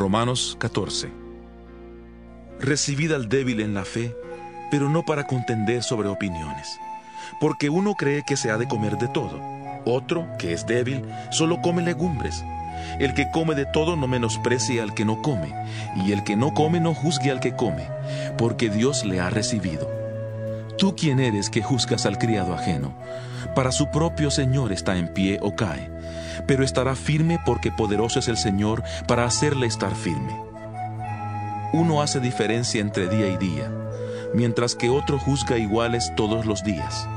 Romanos 14. Recibid al débil en la fe, pero no para contender sobre opiniones. Porque uno cree que se ha de comer de todo, otro, que es débil, solo come legumbres. El que come de todo no menosprecie al que no come, y el que no come no juzgue al que come, porque Dios le ha recibido. ¿Tú quién eres que juzgas al criado ajeno? Para su propio Señor está en pie o cae pero estará firme porque poderoso es el Señor para hacerle estar firme. Uno hace diferencia entre día y día, mientras que otro juzga iguales todos los días.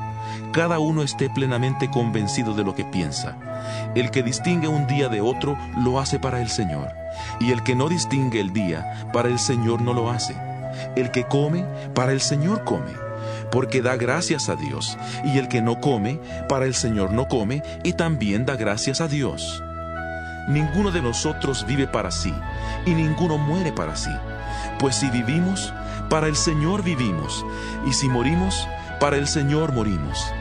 Cada uno esté plenamente convencido de lo que piensa. El que distingue un día de otro lo hace para el Señor, y el que no distingue el día, para el Señor no lo hace. El que come, para el Señor come porque da gracias a Dios, y el que no come, para el Señor no come, y también da gracias a Dios. Ninguno de nosotros vive para sí, y ninguno muere para sí. Pues si vivimos, para el Señor vivimos, y si morimos, para el Señor morimos.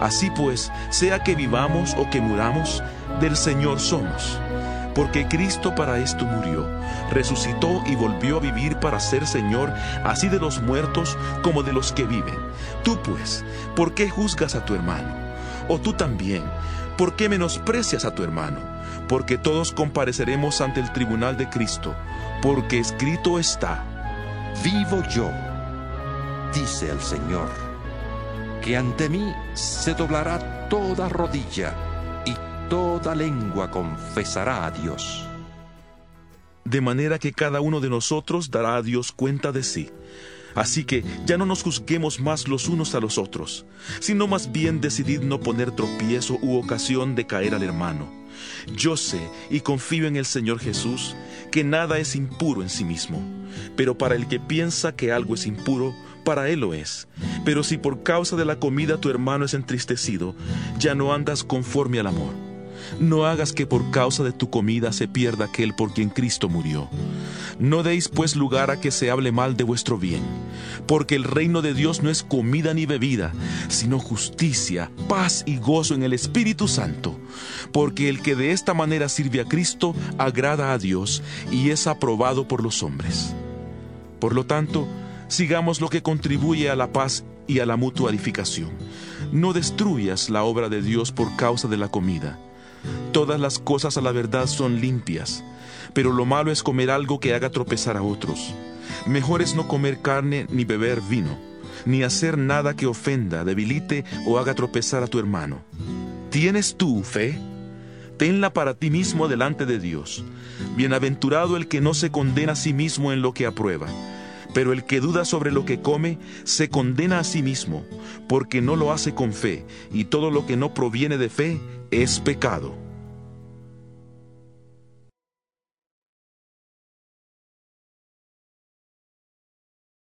Así pues, sea que vivamos o que muramos, del Señor somos porque Cristo para esto murió, resucitó y volvió a vivir para ser Señor así de los muertos como de los que viven. Tú pues, ¿por qué juzgas a tu hermano? O tú también, ¿por qué menosprecias a tu hermano? Porque todos compareceremos ante el tribunal de Cristo, porque escrito está, Vivo yo, dice el Señor, que ante mí se doblará toda rodilla toda lengua confesará a Dios. De manera que cada uno de nosotros dará a Dios cuenta de sí. Así que ya no nos juzguemos más los unos a los otros, sino más bien decidid no poner tropiezo u ocasión de caer al hermano. Yo sé y confío en el Señor Jesús que nada es impuro en sí mismo, pero para el que piensa que algo es impuro, para él lo es. Pero si por causa de la comida tu hermano es entristecido, ya no andas conforme al amor. No hagas que por causa de tu comida se pierda aquel por quien Cristo murió. No deis pues lugar a que se hable mal de vuestro bien, porque el reino de Dios no es comida ni bebida, sino justicia, paz y gozo en el Espíritu Santo, porque el que de esta manera sirve a Cristo agrada a Dios y es aprobado por los hombres. Por lo tanto, sigamos lo que contribuye a la paz y a la mutua edificación. No destruyas la obra de Dios por causa de la comida Todas las cosas a la verdad son limpias, pero lo malo es comer algo que haga tropezar a otros. Mejor es no comer carne ni beber vino, ni hacer nada que ofenda, debilite o haga tropezar a tu hermano. ¿Tienes tú fe? Tenla para ti mismo delante de Dios. Bienaventurado el que no se condena a sí mismo en lo que aprueba. Pero el que duda sobre lo que come, se condena a sí mismo, porque no lo hace con fe, y todo lo que no proviene de fe es pecado.